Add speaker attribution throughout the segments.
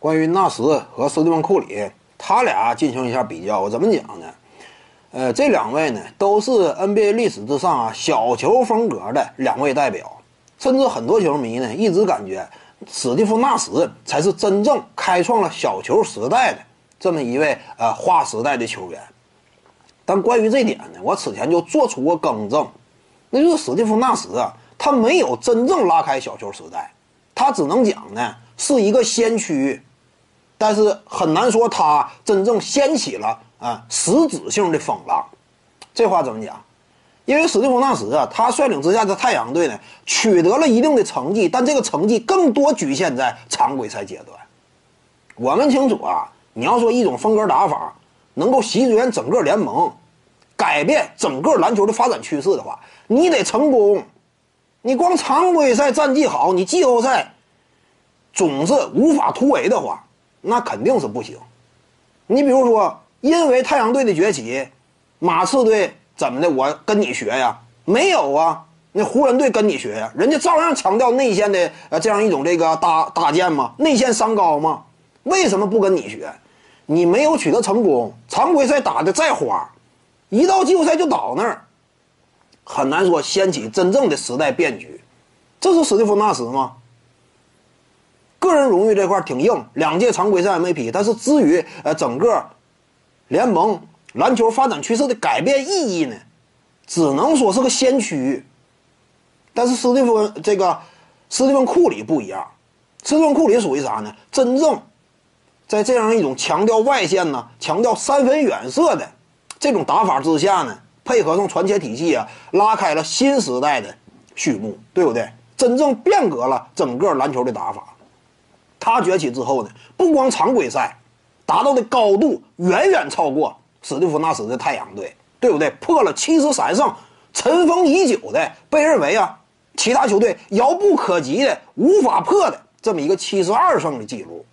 Speaker 1: 关于纳什和斯蒂芬·库里，他俩进行一下比较，我怎么讲呢？呃，这两位呢，都是 NBA 历史之上啊小球风格的两位代表，甚至很多球迷呢一直感觉史蒂夫·纳什才是真正开创了小球时代的这么一位呃划时代的球员。但关于这点呢，我此前就做出过更正，那就是史蒂夫·纳什啊，他没有真正拉开小球时代，他只能讲呢是一个先驱。但是很难说他真正掀起了啊实质性的风浪，这话怎么讲？因为史蒂夫纳什啊，他率领之下的太阳队呢取得了一定的成绩，但这个成绩更多局限在常规赛阶段。我们清楚啊，你要说一种风格打法能够席卷整个联盟，改变整个篮球的发展趋势的话，你得成功。你光常规赛战绩好，你季后赛总是无法突围的话。那肯定是不行。你比如说，因为太阳队的崛起，马刺队怎么的？我跟你学呀？没有啊。那湖人队跟你学呀？人家照样强调内线的呃这样一种这个搭搭建嘛，内线伤高嘛。为什么不跟你学？你没有取得成功，常规赛打的再花，一到季后赛就倒那儿，很难说掀起真正的时代变局。这是史蒂夫纳什吗？个人荣誉这块挺硬，两届常规赛 MVP，但是至于呃整个联盟篮球发展趋势的改变意义呢，只能说是个先驱。但是斯蒂芬这个斯蒂芬库里不一样，斯蒂芬库里属于啥呢？真正在这样一种强调外线呢、强调三分远射的这种打法之下呢，配合上传切体系啊，拉开了新时代的序幕，对不对？真正变革了整个篮球的打法。他崛起之后呢，不光常规赛达到的高度远远超过史蒂夫纳什的太阳队，对不对？破了七十三胜，尘封已久的被认为啊，其他球队遥不可及的、无法破的这么一个七十二胜的记录。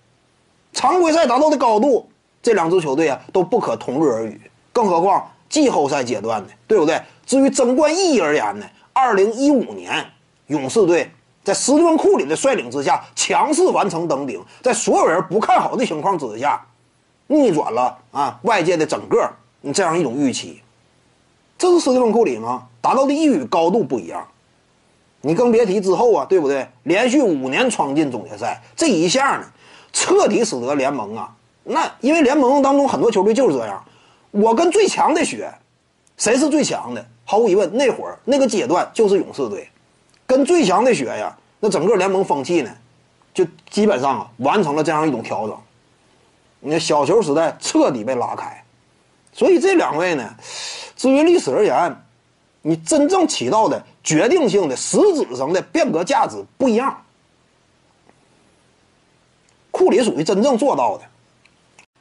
Speaker 1: 常规赛达到的高度，这两支球队啊都不可同日而语。更何况季后赛阶段呢，对不对？至于争冠意义而言呢，二零一五年勇士队。在斯蒂芬·库里的率领之下，强势完成登顶，在所有人不看好的情况之下，逆转了啊外界的整个这样一种预期。这是斯蒂芬·库里吗？达到的意义高度不一样。你更别提之后啊，对不对？连续五年闯进总决赛，这一下呢，彻底使得联盟啊，那因为联盟当中很多球队就是这样，我跟最强的学，谁是最强的？毫无疑问，那会儿那个阶段就是勇士队。跟最强的学呀，那整个联盟风气呢，就基本上啊完成了这样一种调整。你看小球时代彻底被拉开，所以这两位呢，至于历史而言，你真正起到的决定性的实质上的变革价值不一样。库里属于真正做到的。